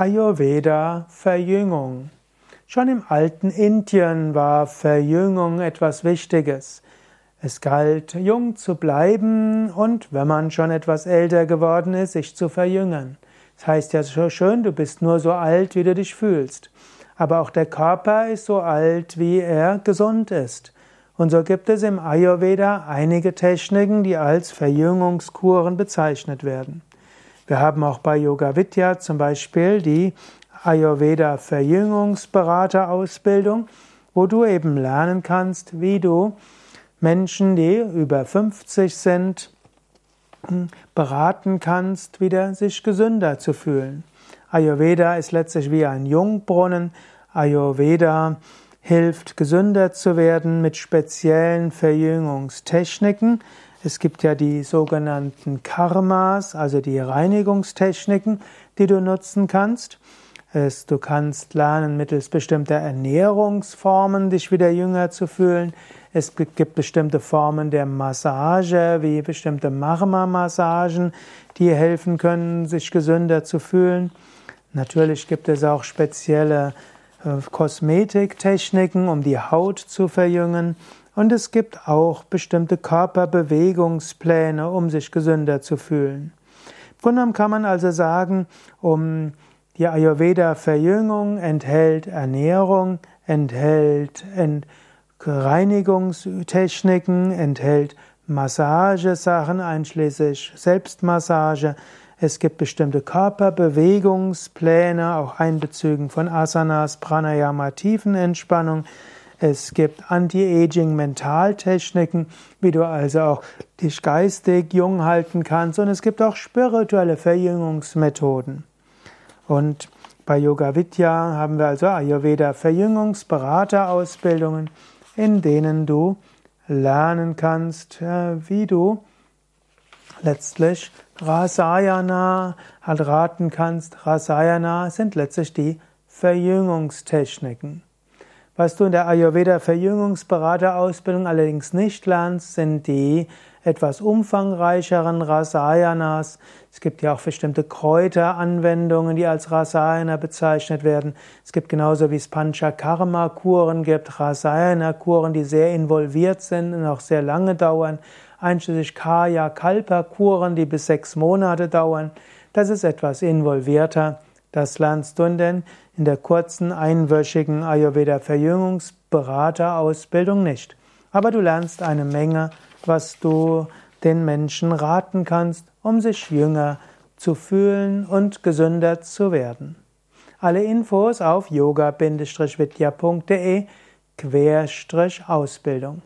Ayurveda Verjüngung. Schon im alten Indien war Verjüngung etwas Wichtiges. Es galt, jung zu bleiben und wenn man schon etwas älter geworden ist, sich zu verjüngern. Das heißt ja so schön, du bist nur so alt, wie du dich fühlst. Aber auch der Körper ist so alt, wie er gesund ist. Und so gibt es im Ayurveda einige Techniken, die als Verjüngungskuren bezeichnet werden. Wir haben auch bei Yoga Vidya zum Beispiel die Ayurveda Verjüngungsberaterausbildung, wo du eben lernen kannst, wie du Menschen, die über 50 sind, beraten kannst, wieder sich gesünder zu fühlen. Ayurveda ist letztlich wie ein Jungbrunnen. Ayurveda hilft, gesünder zu werden mit speziellen Verjüngungstechniken. Es gibt ja die sogenannten Karmas, also die Reinigungstechniken, die du nutzen kannst. Du kannst lernen, mittels bestimmter Ernährungsformen dich wieder jünger zu fühlen. Es gibt bestimmte Formen der Massage, wie bestimmte Marma-Massagen, die helfen können, sich gesünder zu fühlen. Natürlich gibt es auch spezielle äh, Kosmetiktechniken, um die Haut zu verjüngen. Und es gibt auch bestimmte Körperbewegungspläne, um sich gesünder zu fühlen. Im Grunde genommen kann man also sagen, um die Ayurveda-Verjüngung enthält Ernährung, enthält Reinigungstechniken, enthält Massagesachen, einschließlich Selbstmassage, es gibt bestimmte Körperbewegungspläne, auch Einbezügen von Asanas, Pranayama, Tiefenentspannung. Es gibt Anti-Aging-Mentaltechniken, wie du also auch dich geistig jung halten kannst. Und es gibt auch spirituelle Verjüngungsmethoden. Und bei Yoga Vidya haben wir also Ayurveda Verjüngungsberaterausbildungen, in denen du lernen kannst, äh, wie du letztlich Rasayana halt raten kannst. Rasayana sind letztlich die Verjüngungstechniken. Was du in der Ayurveda Verjüngungsberaterausbildung allerdings nicht lernst, sind die etwas umfangreicheren Rasayanas. Es gibt ja auch bestimmte Kräuteranwendungen, die als Rasayana bezeichnet werden. Es gibt genauso wie es Panchakarma-Kuren gibt, Rasayana-Kuren, die sehr involviert sind und auch sehr lange dauern einschließlich Kaya Kalpa Kuren, die bis sechs Monate dauern. Das ist etwas involvierter. Das lernst du denn in der kurzen einwöchigen Ayurveda Verjüngungsberaterausbildung nicht. Aber du lernst eine Menge, was du den Menschen raten kannst, um sich jünger zu fühlen und gesünder zu werden. Alle Infos auf yoga-vidya.de Ausbildung.